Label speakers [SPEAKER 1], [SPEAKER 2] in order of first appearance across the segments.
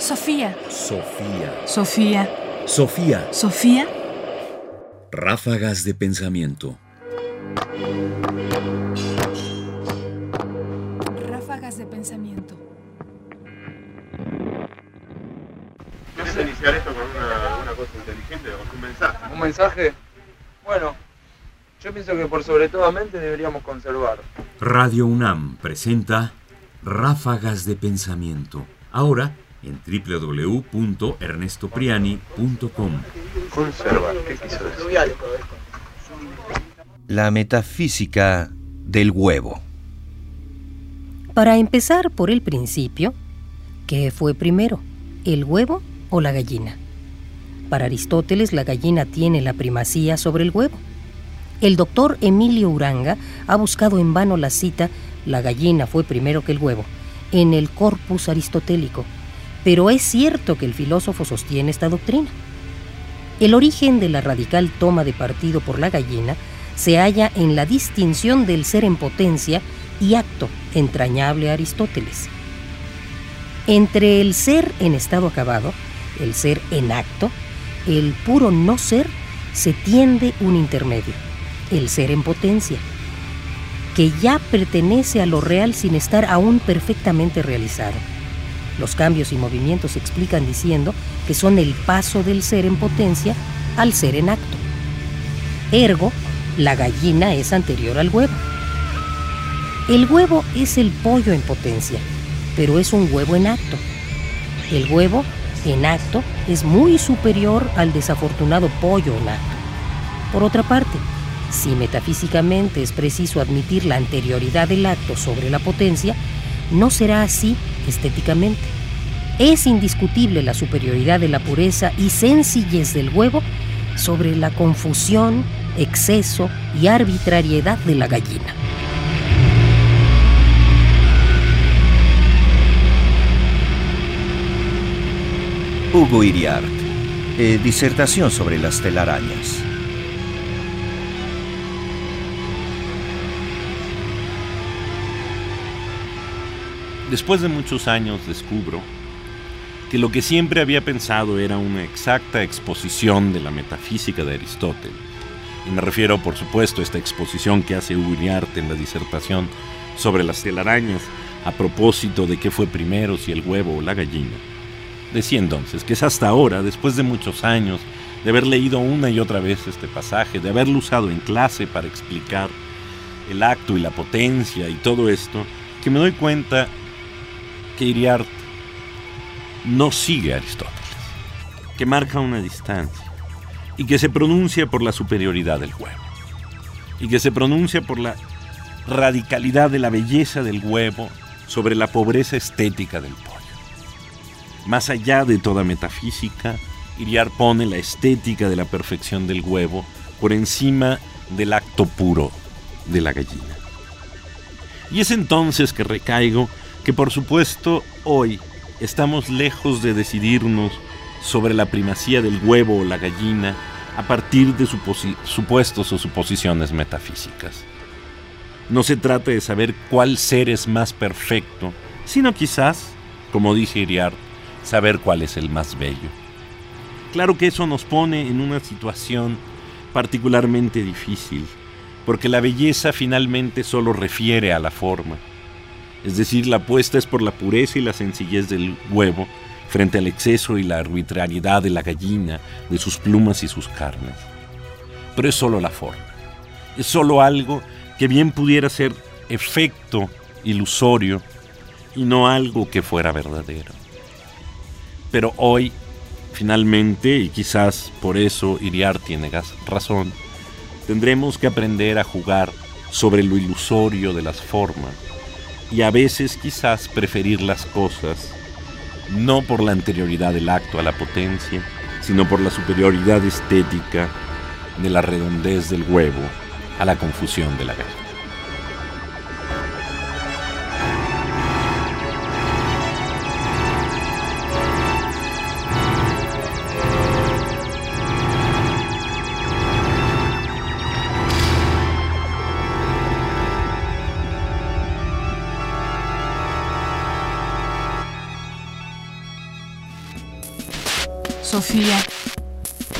[SPEAKER 1] Sofía.
[SPEAKER 2] Sofía.
[SPEAKER 1] Sofía.
[SPEAKER 2] Sofía.
[SPEAKER 1] Sofía.
[SPEAKER 2] Ráfagas de pensamiento.
[SPEAKER 1] Ráfagas de pensamiento.
[SPEAKER 3] ¿Quieres iniciar esto con una, una cosa inteligente, con un mensaje?
[SPEAKER 4] ¿Un mensaje? Bueno, yo pienso que por sobre todo mente deberíamos conservar.
[SPEAKER 2] Radio UNAM presenta Ráfagas de pensamiento. Ahora en www.ernestopriani.com.
[SPEAKER 3] Conservar, ¿qué quiso decir?
[SPEAKER 5] La metafísica del huevo.
[SPEAKER 6] Para empezar por el principio, ¿qué fue primero, el huevo o la gallina? Para Aristóteles la gallina tiene la primacía sobre el huevo. El doctor Emilio Uranga ha buscado en vano la cita La gallina fue primero que el huevo en el corpus aristotélico, pero es cierto que el filósofo sostiene esta doctrina. El origen de la radical toma de partido por la gallina se halla en la distinción del ser en potencia y acto entrañable a Aristóteles. Entre el ser en estado acabado, el ser en acto, el puro no ser, se tiende un intermedio, el ser en potencia, que ya pertenece a lo real sin estar aún perfectamente realizado. Los cambios y movimientos se explican diciendo que son el paso del ser en potencia al ser en acto. Ergo, la gallina es anterior al huevo. El huevo es el pollo en potencia, pero es un huevo en acto. El huevo en acto es muy superior al desafortunado pollo en acto. Por otra parte, si metafísicamente es preciso admitir la anterioridad del acto sobre la potencia, no será así estéticamente. Es indiscutible la superioridad de la pureza y sencillez del huevo sobre la confusión, exceso y arbitrariedad de la gallina.
[SPEAKER 5] Hugo Iriart. Eh, disertación sobre las telarañas.
[SPEAKER 7] Después de muchos años descubro que lo que siempre había pensado era una exacta exposición de la metafísica de Aristóteles. Y me refiero, por supuesto, a esta exposición que hace Uriart en la disertación sobre las telarañas a propósito de qué fue primero, si el huevo o la gallina. Decía entonces que es hasta ahora, después de muchos años, de haber leído una y otra vez este pasaje, de haberlo usado en clase para explicar el acto y la potencia y todo esto, que me doy cuenta que Iriart no sigue a Aristóteles, que marca una distancia y que se pronuncia por la superioridad del huevo y que se pronuncia por la radicalidad de la belleza del huevo sobre la pobreza estética del pollo. Más allá de toda metafísica, Iriart pone la estética de la perfección del huevo por encima del acto puro de la gallina. Y es entonces que recaigo que por supuesto hoy estamos lejos de decidirnos sobre la primacía del huevo o la gallina a partir de supuestos o suposiciones metafísicas. No se trata de saber cuál ser es más perfecto, sino quizás, como dice Iriart, saber cuál es el más bello. Claro que eso nos pone en una situación particularmente difícil, porque la belleza finalmente solo refiere a la forma es decir, la apuesta es por la pureza y la sencillez del huevo frente al exceso y la arbitrariedad de la gallina, de sus plumas y sus carnes. Pero es solo la forma. Es solo algo que bien pudiera ser efecto ilusorio y no algo que fuera verdadero. Pero hoy, finalmente, y quizás por eso Iriar tiene razón, tendremos que aprender a jugar sobre lo ilusorio de las formas y a veces quizás preferir las cosas no por la anterioridad del acto a la potencia, sino por la superioridad estética de la redondez del huevo a la confusión de la.
[SPEAKER 1] Sofía.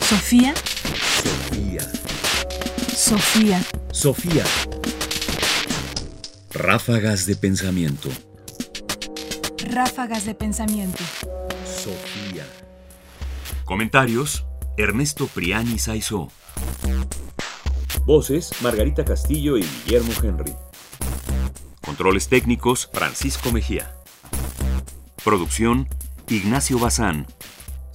[SPEAKER 1] Sofía.
[SPEAKER 2] Sofía.
[SPEAKER 1] Sofía.
[SPEAKER 2] Sofía. Ráfagas de pensamiento.
[SPEAKER 1] Ráfagas de pensamiento.
[SPEAKER 2] Sofía. Comentarios: Ernesto Priani Saizó. Voces: Margarita Castillo y Guillermo Henry. Controles técnicos: Francisco Mejía. Producción: Ignacio Bazán.